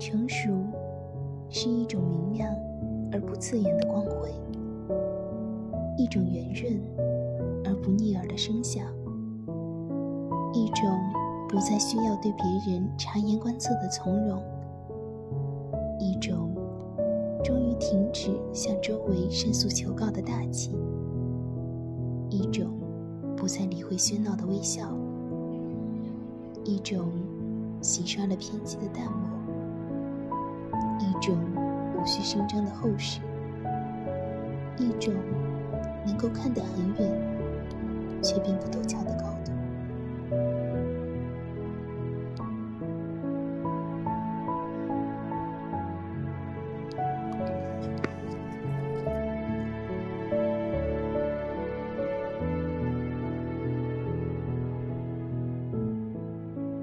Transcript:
成熟是一种明亮而不刺眼的光辉，一种圆润而不腻耳的声响，一种不再需要对别人察言观色的从容，一种终于停止向周围申诉求告的大气，一种不再理会喧闹的微笑，一种洗刷了偏激的淡漠。无需声张的厚实，一种能够看得很远却并不陡峭的高。